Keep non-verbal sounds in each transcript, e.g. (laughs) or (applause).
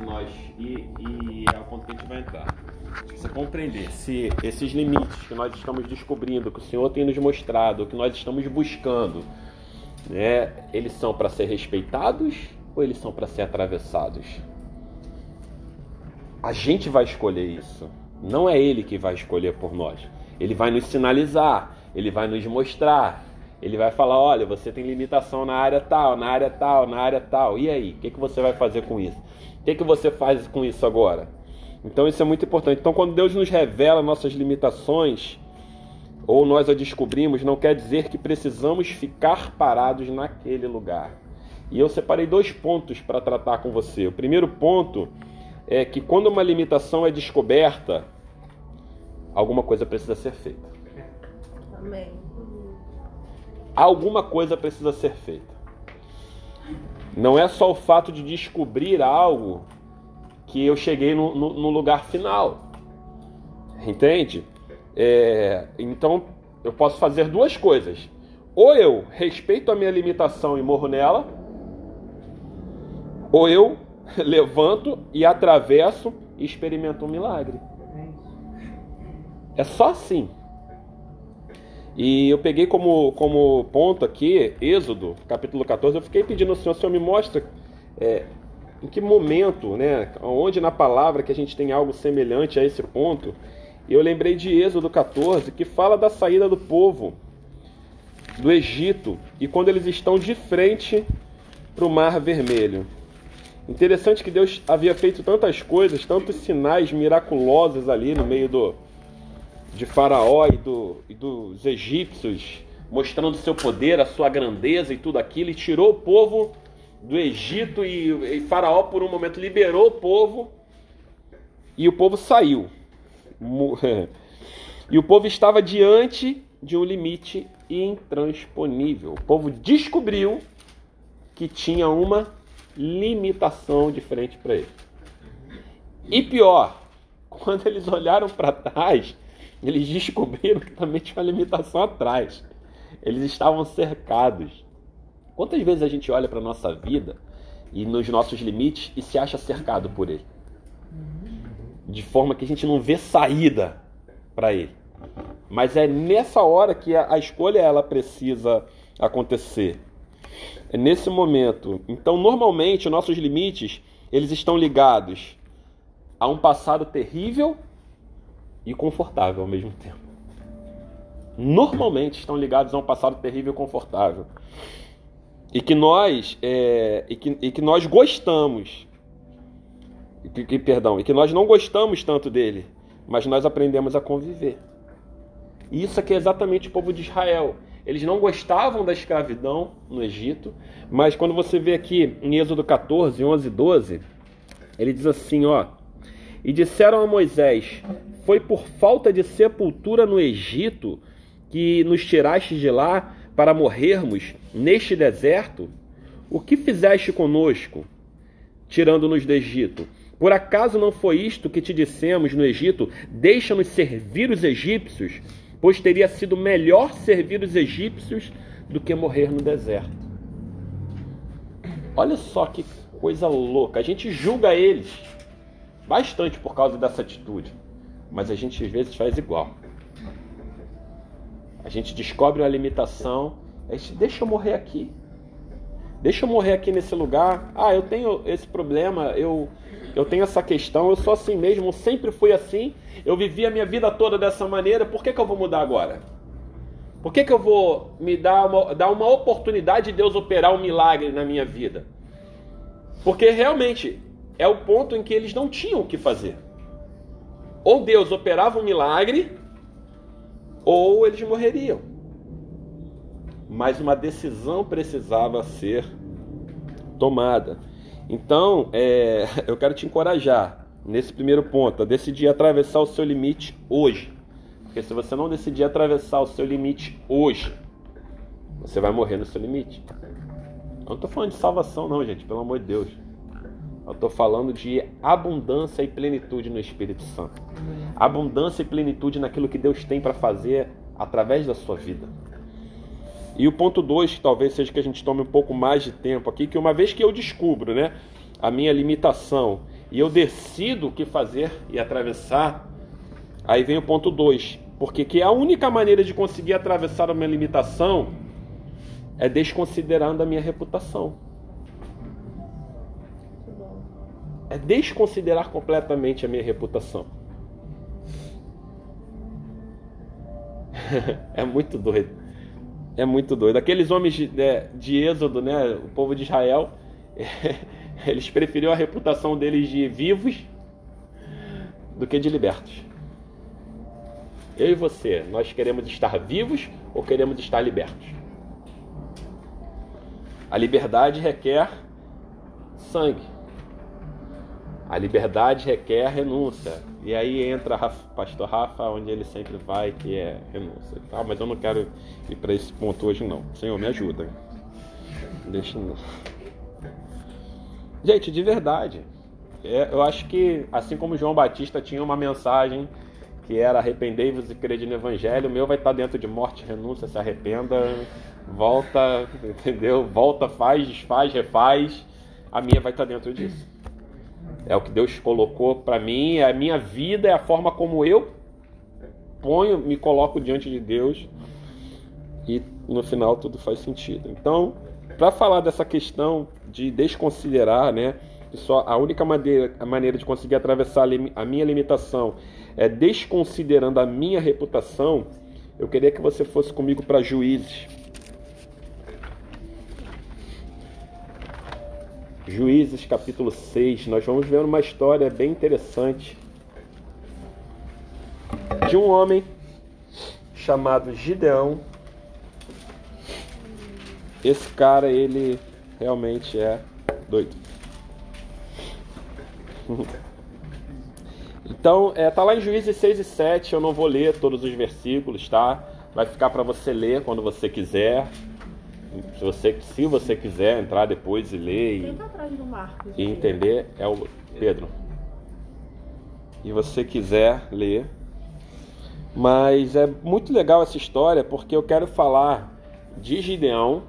se nós. E, e é o ponto que a gente vai entrar. Você compreender se esses limites que nós estamos descobrindo, que o Senhor tem nos mostrado, que nós estamos buscando, né, eles são para ser respeitados ou eles são para ser atravessados? A gente vai escolher isso. Não é ele que vai escolher por nós. Ele vai nos sinalizar, ele vai nos mostrar, ele vai falar: olha, você tem limitação na área tal, na área tal, na área tal. E aí? O que, que você vai fazer com isso? O que, que você faz com isso agora? Então isso é muito importante. Então, quando Deus nos revela nossas limitações, ou nós a descobrimos, não quer dizer que precisamos ficar parados naquele lugar. E eu separei dois pontos para tratar com você. O primeiro ponto é que quando uma limitação é descoberta, alguma coisa precisa ser feita. Amém. Alguma coisa precisa ser feita. Não é só o fato de descobrir algo que eu cheguei no, no, no lugar final. Entende? É, então eu posso fazer duas coisas. Ou eu respeito a minha limitação e morro nela, ou eu (laughs) levanto e atravesso e experimento um milagre. É só assim. E eu peguei como, como ponto aqui, Êxodo, capítulo 14, eu fiquei pedindo ao Senhor, Senhor me mostra é, em que momento, né, onde na palavra que a gente tem algo semelhante a esse ponto. E eu lembrei de Êxodo 14, que fala da saída do povo do Egito e quando eles estão de frente para o Mar Vermelho. Interessante que Deus havia feito tantas coisas, tantos sinais miraculosos ali no meio do, de Faraó e, do, e dos egípcios, mostrando seu poder, a sua grandeza e tudo aquilo, e tirou o povo do Egito e, e Faraó por um momento liberou o povo e o povo saiu. (laughs) E o povo estava diante de um limite intransponível. O povo descobriu que tinha uma limitação diferente para ele. E pior, (laughs) quando eles olharam para trás, eles descobriram que também tinha uma limitação atrás. Eles estavam cercados. Quantas vezes a gente olha para a nossa vida e nos nossos limites e se acha cercado por ele? De forma que a gente não vê saída para ele. Mas é nessa hora que a, escolha ela precisa acontecer. É nesse momento. Então, normalmente, nossos limites, eles estão ligados a um passado terrível e confortável ao mesmo tempo. Normalmente estão ligados a um passado terrível e confortável. E que nós, é, e que, e que nós gostamos, que, que, perdão, e que nós não gostamos tanto dele, mas nós aprendemos a conviver. E isso aqui é exatamente o povo de Israel. Eles não gostavam da escravidão no Egito, mas quando você vê aqui em Êxodo 14, 11 e 12, ele diz assim, ó: E disseram a Moisés: Foi por falta de sepultura no Egito que nos tiraste de lá para morrermos neste deserto? O que fizeste conosco, tirando-nos do Egito? Por acaso não foi isto que te dissemos no Egito? Deixa-nos servir os egípcios? pois teria sido melhor servir os egípcios do que morrer no deserto. Olha só que coisa louca. A gente julga eles bastante por causa dessa atitude, mas a gente às vezes faz igual. A gente descobre uma limitação, a gente deixa eu morrer aqui. Deixa eu morrer aqui nesse lugar. Ah, eu tenho esse problema, eu eu tenho essa questão, eu sou assim mesmo, sempre fui assim, eu vivi a minha vida toda dessa maneira, por que, que eu vou mudar agora? Por que, que eu vou me dar uma, dar uma oportunidade de Deus operar um milagre na minha vida? Porque realmente é o ponto em que eles não tinham o que fazer. Ou Deus operava um milagre, ou eles morreriam. Mas uma decisão precisava ser tomada. Então, é, (laughs) eu quero te encorajar nesse primeiro ponto, a decidir atravessar o seu limite hoje. Porque se você não decidir atravessar o seu limite hoje, você vai morrer no seu limite. Eu não estou falando de salvação, não, gente, pelo amor de Deus. Eu estou falando de abundância e plenitude no Espírito Santo. Abundância e plenitude naquilo que Deus tem para fazer através da sua vida. E o ponto 2, que talvez seja que a gente tome um pouco mais de tempo aqui, que uma vez que eu descubro né, a minha limitação e eu decido o que fazer e atravessar, aí vem o ponto 2. Porque que a única maneira de conseguir atravessar uma limitação é desconsiderando a minha reputação. É desconsiderar completamente a minha reputação. (laughs) é muito doido. É muito doido. Aqueles homens de, de, de Êxodo, né, o povo de Israel, (laughs) eles preferiam a reputação deles de vivos do que de libertos. Eu e você, nós queremos estar vivos ou queremos estar libertos? A liberdade requer sangue. A liberdade requer renúncia. E aí entra Rafa, pastor Rafa, onde ele sempre vai, que é renúncia. Ah, mas eu não quero ir para esse ponto hoje não. Senhor, me ajuda. Deixa eu... Gente, de verdade. É, eu acho que, assim como João Batista tinha uma mensagem que era arrependei-vos e crede no Evangelho, o meu vai estar dentro de morte, renúncia, se arrependa, volta, (laughs) entendeu? Volta, faz, desfaz, refaz. A minha vai estar dentro disso. É o que Deus colocou para mim, é a minha vida, é a forma como eu ponho, me coloco diante de Deus e no final tudo faz sentido. Então, para falar dessa questão de desconsiderar, né, só a única maneira, a maneira de conseguir atravessar a minha limitação é desconsiderando a minha reputação, eu queria que você fosse comigo para Juízes Juízes capítulo 6, nós vamos ver uma história bem interessante de um homem chamado Gideão. Esse cara, ele realmente é doido. (laughs) Então, é, tá lá em Juízes 6 e 7, eu não vou ler todos os versículos, tá? Vai ficar para você ler quando você quiser. Se você, se você quiser entrar depois e ler e, tá e entender, é o Pedro. E você quiser ler. Mas é muito legal essa história porque eu quero falar de Gideão.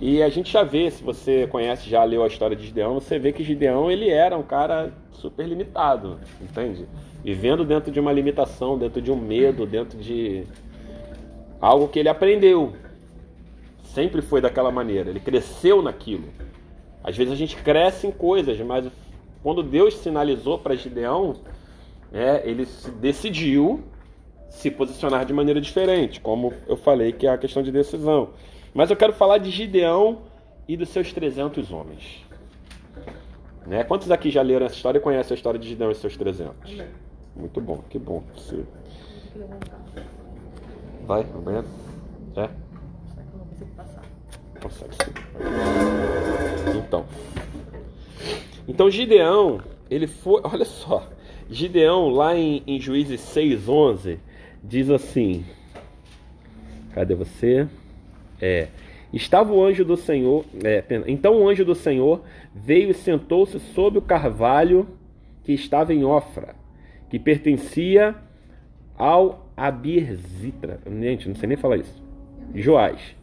E a gente já vê, se você conhece, já leu a história de Gideão, você vê que Gideão ele era um cara super limitado, entende? Vivendo dentro de uma limitação, dentro de um medo, dentro de algo que ele aprendeu. Sempre foi daquela maneira. Ele cresceu naquilo. Às vezes a gente cresce em coisas, mas quando Deus sinalizou para Gideão, é, ele se decidiu se posicionar de maneira diferente, como eu falei que é a questão de decisão. Mas eu quero falar de Gideão e dos seus 300 homens. Né? Quantos aqui já leram essa história e conhecem a história de Gideão e seus 300? Muito bom, que bom. Você... Vai, banheiro? É? Então. Então Gideão, ele foi. Olha só. Gideão, lá em, em Juízes 6,11, diz assim. Cadê você? É. Estava o anjo do Senhor. É, então o anjo do Senhor veio e sentou-se sob o carvalho que estava em Ofra, que pertencia ao Abirzitra. Gente, não sei nem falar isso. Joás.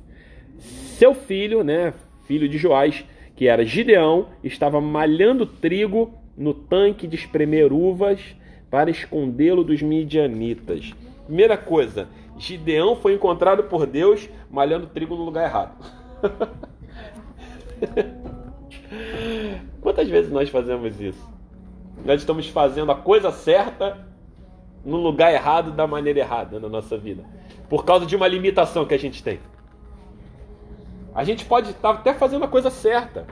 Seu filho, né, filho de Joás, que era Gideão, estava malhando trigo no tanque de espremer uvas para escondê-lo dos midianitas. Primeira coisa, Gideão foi encontrado por Deus malhando trigo no lugar errado. (laughs) Quantas vezes nós fazemos isso? Nós estamos fazendo a coisa certa no lugar errado da maneira errada na nossa vida, por causa de uma limitação que a gente tem. A gente pode estar até fazendo a coisa certa,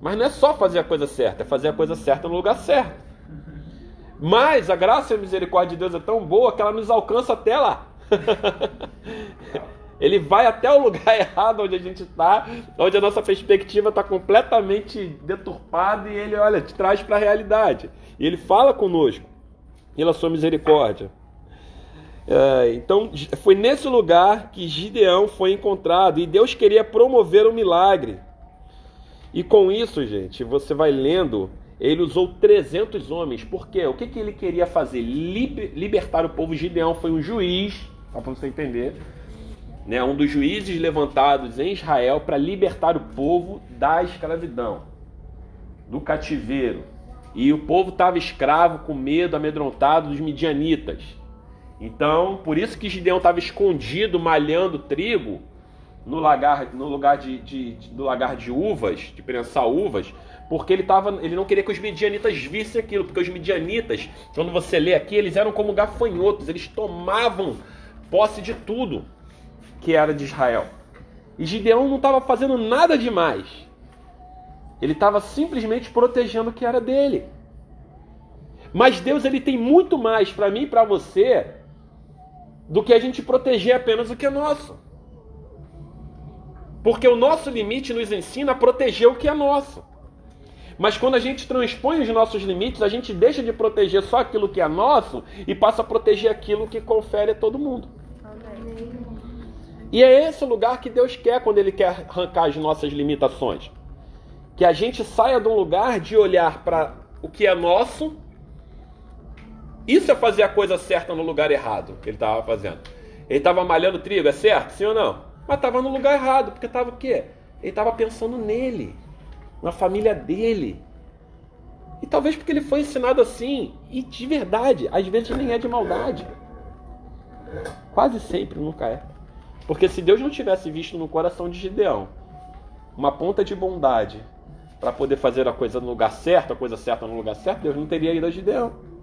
mas não é só fazer a coisa certa, é fazer a coisa certa no lugar certo. Mas a graça e a misericórdia de Deus é tão boa que ela nos alcança até lá. (laughs) Ele vai até o lugar (laughs) errado onde a gente está, onde a nossa perspectiva está completamente deturpada e ele, olha, te traz para a realidade. E ele fala conosco, pela sua misericórdia. É, então foi nesse lugar que Gideão foi encontrado e Deus queria promover um milagre. E com isso, gente, você vai lendo, ele usou 300 homens. Por quê? O que, que ele queria fazer? libertar o povo. Gideão foi um juiz, para você entender, né? um dos juízes levantados em Israel para libertar o povo da escravidão, do cativeiro. E o povo estava escravo, com medo, amedrontado dos midianitas. Então, por isso que Gideão estava escondido, malhando trigo no lagar, no lugar de, de, de, no lagar de uvas, de prensar uvas, porque ele, tava, ele não queria que os midianitas vissem aquilo, porque os midianitas, quando você lê aqui, eles eram como gafanhotos, eles tomavam posse de tudo que era de Israel. E Gideão não estava fazendo nada demais. Ele estava simplesmente protegendo o que era dele. Mas Deus ele tem muito mais para mim e para você do que a gente proteger apenas o que é nosso. Porque o nosso limite nos ensina a proteger o que é nosso. Mas quando a gente transpõe os nossos limites, a gente deixa de proteger só aquilo que é nosso e passa a proteger aquilo que confere a todo mundo. E é esse o lugar que Deus quer quando Ele quer arrancar as nossas limitações. Que a gente saia de um lugar de olhar para o que é nosso. Isso é fazer a coisa certa no lugar errado que ele estava fazendo. Ele estava malhando trigo, é certo? Sim ou não? Mas estava no lugar errado, porque estava o quê? Ele estava pensando nele, na família dele. E talvez porque ele foi ensinado assim, e de verdade, às vezes nem é de maldade. Quase sempre nunca é. Porque se Deus não tivesse visto no coração de Gideão uma ponta de bondade para poder fazer a coisa no lugar certo, a coisa certa no lugar certo, Deus não teria ido a Gideão.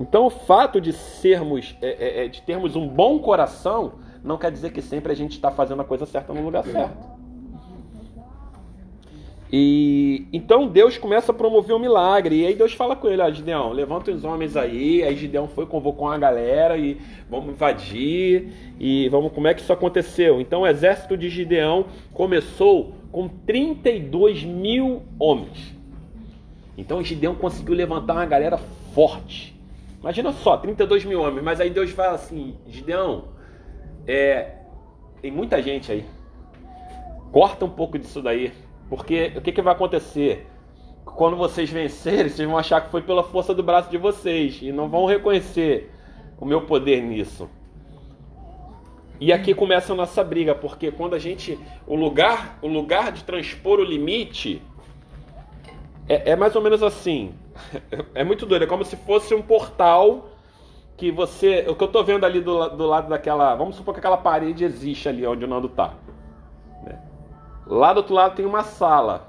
Então o fato de sermos, é, é, é de termos um bom coração, não quer dizer que sempre a gente está fazendo a coisa certa no lugar certo. E então Deus começa a promover um milagre. E aí Deus fala com ele: ó, Gideão, levanta os homens aí. Aí Gideão foi, convocou uma galera e vamos invadir. E vamos, como é que isso aconteceu? Então o exército de Gideão começou com 32 mil homens. Então Gideão conseguiu levantar uma galera forte. Imagina só, 32 mil homens. Mas aí Deus fala assim: Gideão, é, tem muita gente aí. Corta um pouco disso daí. Porque o que, que vai acontecer? Quando vocês vencerem, vocês vão achar que foi pela força do braço de vocês. E não vão reconhecer o meu poder nisso. E aqui começa a nossa briga, porque quando a gente. O lugar, o lugar de transpor o limite é, é mais ou menos assim. É muito doido, é como se fosse um portal que você. O que eu tô vendo ali do, do lado daquela. Vamos supor que aquela parede existe ali onde o Nando tá. Né? Lá do outro lado tem uma sala,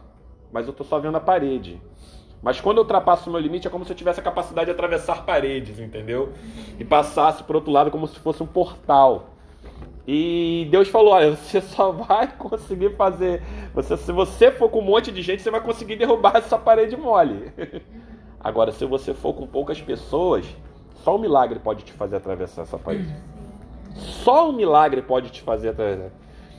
mas eu tô só vendo a parede. Mas quando eu ultrapasso o meu limite é como se eu tivesse a capacidade de atravessar paredes, entendeu? E passasse para outro lado como se fosse um portal. E Deus falou: olha, você só (laughs) vai conseguir fazer. Você, se você for com um monte de gente, você vai conseguir derrubar essa parede mole. (laughs) Agora, se você for com poucas pessoas, só o milagre pode te fazer atravessar essa parede. Só o milagre pode te fazer atravessar.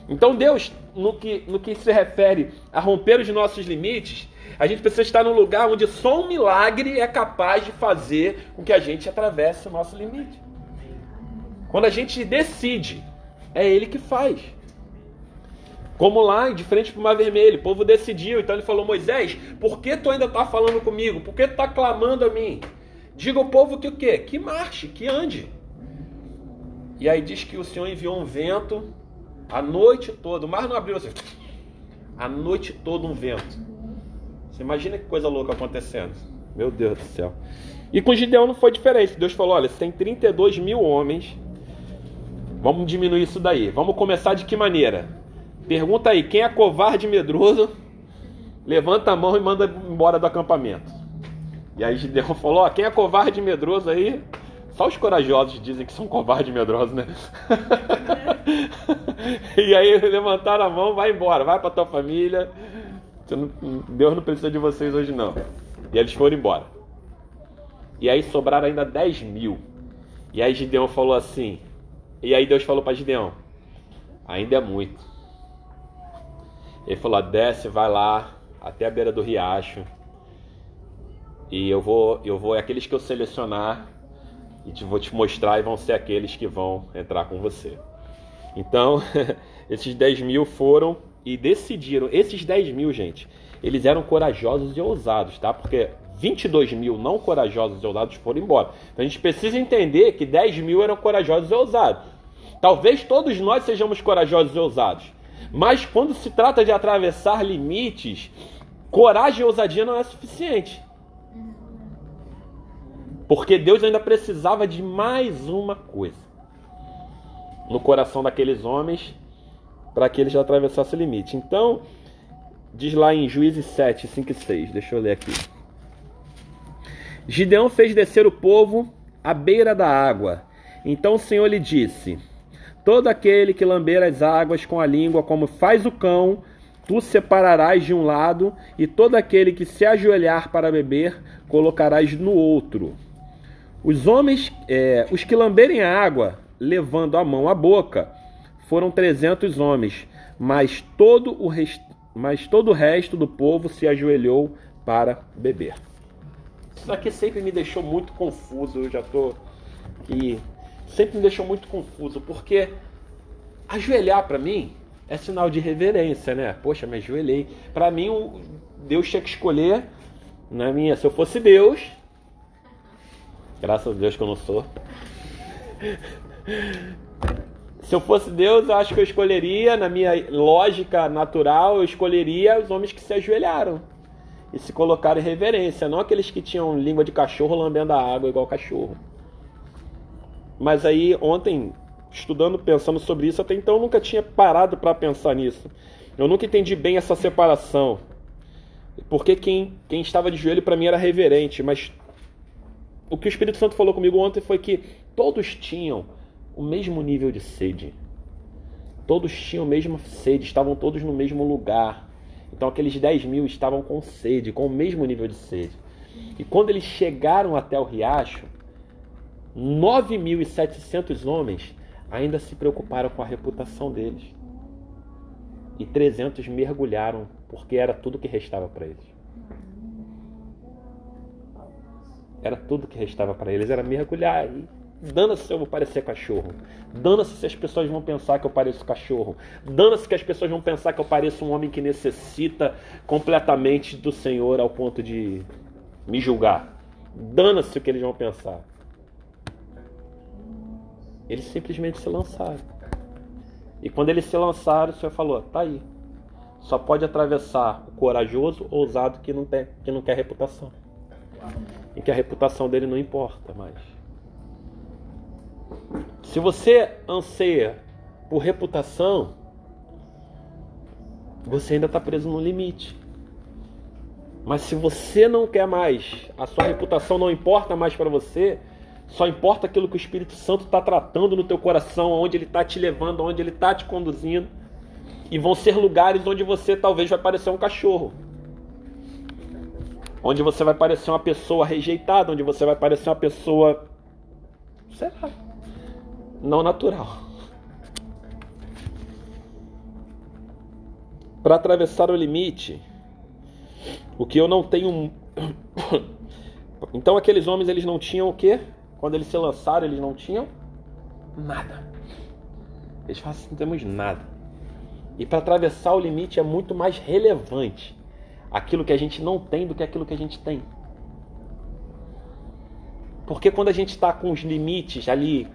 Então Deus, no que, no que se refere a romper os nossos limites, a gente precisa estar num lugar onde só um milagre é capaz de fazer com que a gente atravesse o nosso limite. Quando a gente decide, é Ele que faz. Como lá, de frente para o Mar Vermelho, o povo decidiu. Então ele falou: Moisés, por que tu ainda está falando comigo? Por que tu está clamando a mim? Diga ao povo que o quê? Que marche, que ande. E aí diz que o Senhor enviou um vento a noite toda. O mar não abriu assim. (laughs) A noite toda um vento. Você imagina que coisa louca acontecendo. Meu Deus do céu. E com Gideão não foi diferente. Deus falou: olha, você tem 32 mil homens. Vamos diminuir isso daí. Vamos começar de que maneira? Pergunta aí: quem é covarde e medroso? Levanta a mão e manda embora do acampamento. E aí Gideão (laughs) falou: ó, quem é covarde e medroso aí? Só os corajosos dizem que são covardes e medrosos, né? (laughs) e aí levantaram a mão, vai embora, vai para tua família. Deus não precisa de vocês hoje não. E eles foram embora. E aí sobraram ainda 10 mil. E aí Gideão falou assim. E aí Deus falou para Gideão: ainda é muito. Ele falou: desce, vai lá até a beira do riacho e eu vou, eu vou, é aqueles que eu selecionar e te, vou te mostrar e vão ser aqueles que vão entrar com você. Então, (laughs) esses 10 mil foram e decidiram. Esses 10 mil, gente, eles eram corajosos e ousados, tá? Porque 22 mil não corajosos e ousados foram embora. Então a gente precisa entender que 10 mil eram corajosos e ousados. Talvez todos nós sejamos corajosos e ousados. Mas quando se trata de atravessar limites, coragem e ousadia não é suficiente. Porque Deus ainda precisava de mais uma coisa no coração daqueles homens para que eles atravessassem o limite. Então, diz lá em Juízes 7, 5 e 6, deixa eu ler aqui. Gideão fez descer o povo à beira da água. Então o Senhor lhe disse: Todo aquele que lamber as águas com a língua, como faz o cão, tu separarás de um lado, e todo aquele que se ajoelhar para beber, colocarás no outro. Os homens, é, os que lamberem a água, levando a mão à boca, foram trezentos homens, mas todo o rest... mas todo o resto do povo se ajoelhou para beber. Isso aqui sempre me deixou muito confuso, eu já estou aqui. Sempre me deixou muito confuso, porque ajoelhar para mim é sinal de reverência, né? Poxa, me ajoelhei. Para mim, Deus tinha que escolher, na minha, se eu fosse Deus, graças a Deus que eu não sou. Se eu fosse Deus, eu acho que eu escolheria, na minha lógica natural, eu escolheria os homens que se ajoelharam e se colocaram em reverência, não aqueles que tinham língua de cachorro lambendo a água igual cachorro. Mas aí, ontem, estudando, pensando sobre isso, até então eu nunca tinha parado para pensar nisso. Eu nunca entendi bem essa separação. Porque quem, quem estava de joelho para mim era reverente, mas o que o Espírito Santo falou comigo ontem foi que todos tinham o mesmo nível de sede. Todos tinham a mesma sede, estavam todos no mesmo lugar. Então aqueles 10 mil estavam com sede, com o mesmo nível de sede. E quando eles chegaram até o riacho, 9.700 homens ainda se preocuparam com a reputação deles. E 300 mergulharam, porque era tudo que restava para eles. Era tudo que restava para eles, era mergulhar. E Dana-se se eu vou parecer cachorro. Dana-se se as pessoas vão pensar que eu pareço cachorro. Dana-se que as pessoas vão pensar que eu pareço um homem que necessita completamente do Senhor ao ponto de me julgar. Dana-se o que eles vão pensar. Eles simplesmente se lançaram. E quando eles se lançaram, o Senhor falou: tá aí. Só pode atravessar o corajoso, ousado que não, tem, que não quer reputação. E que a reputação dele não importa mais. Se você anseia por reputação, você ainda está preso no limite. Mas se você não quer mais, a sua reputação não importa mais para você, só importa aquilo que o Espírito Santo está tratando no teu coração, onde ele está te levando, onde ele está te conduzindo. E vão ser lugares onde você talvez vai parecer um cachorro. Onde você vai parecer uma pessoa rejeitada, onde você vai parecer uma pessoa. Sei lá não natural. Para atravessar o limite, o que eu não tenho. (coughs) Então aqueles homens eles não tinham o quê? Quando eles se lançaram, eles não tinham nada. Eles falam assim, não temos nada. E para atravessar o limite é muito mais relevante aquilo que a gente não tem do que aquilo que a gente tem. Porque quando a gente está com os limites ali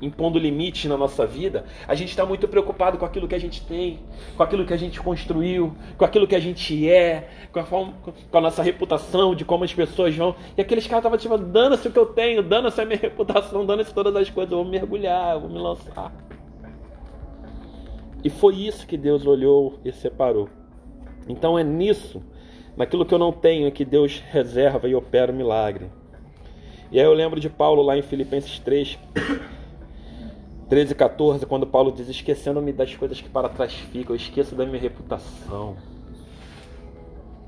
impondo limites na nossa vida, a gente está muito preocupado com aquilo que a gente tem, com aquilo que a gente construiu, com aquilo que a gente é, com a, forma, com a nossa reputação, de como as pessoas vão. E aqueles caras estavam tipo, dando-se o que eu tenho, dando-se a minha (laughs) reputação, dando-se todas as coisas, eu vou mergulhar, eu vou me lançar. E foi isso que Deus olhou e separou. Então é nisso, naquilo que eu não tenho, que Deus reserva e opera o milagre. E aí eu lembro de Paulo lá em Filipenses 3, 13 e 14, quando Paulo diz: Esquecendo-me das coisas que para trás ficam, eu esqueço da minha reputação.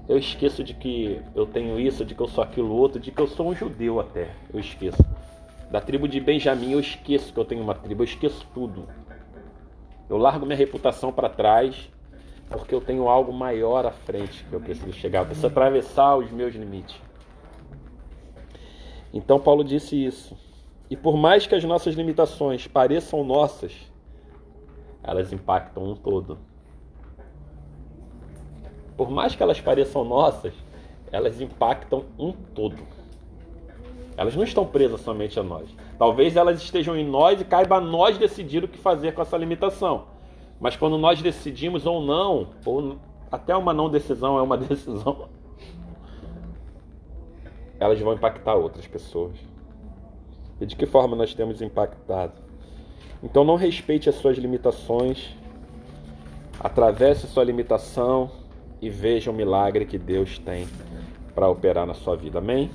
Eu esqueço de que eu tenho isso, de que eu sou aquilo outro, de que eu sou um judeu até. Eu esqueço. Da tribo de Benjamim, eu esqueço que eu tenho uma tribo, eu esqueço tudo. Eu largo minha reputação para trás, porque eu tenho algo maior à frente que eu preciso chegar, eu preciso atravessar os meus limites. Então Paulo disse isso. E por mais que as nossas limitações pareçam nossas, elas impactam um todo. Por mais que elas pareçam nossas, elas impactam um todo. Elas não estão presas somente a nós. Talvez elas estejam em nós e caiba a nós decidir o que fazer com essa limitação. Mas quando nós decidimos ou não, ou até uma não decisão é uma (laughs) decisão, elas vão impactar outras pessoas. E de que forma nós temos impactado? Então não respeite as suas limitações, atravesse sua limitação e veja o milagre que Deus tem para operar na sua vida. Amém?